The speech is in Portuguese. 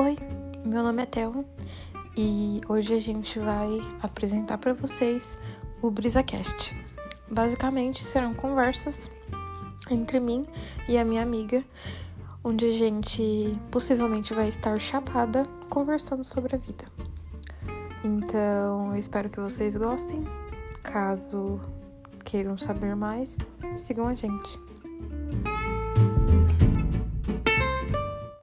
Oi, meu nome é Thelma e hoje a gente vai apresentar para vocês o BrisaCast. Basicamente serão conversas entre mim e a minha amiga, onde a gente possivelmente vai estar chapada conversando sobre a vida. Então, eu espero que vocês gostem. Caso queiram saber mais, sigam a gente.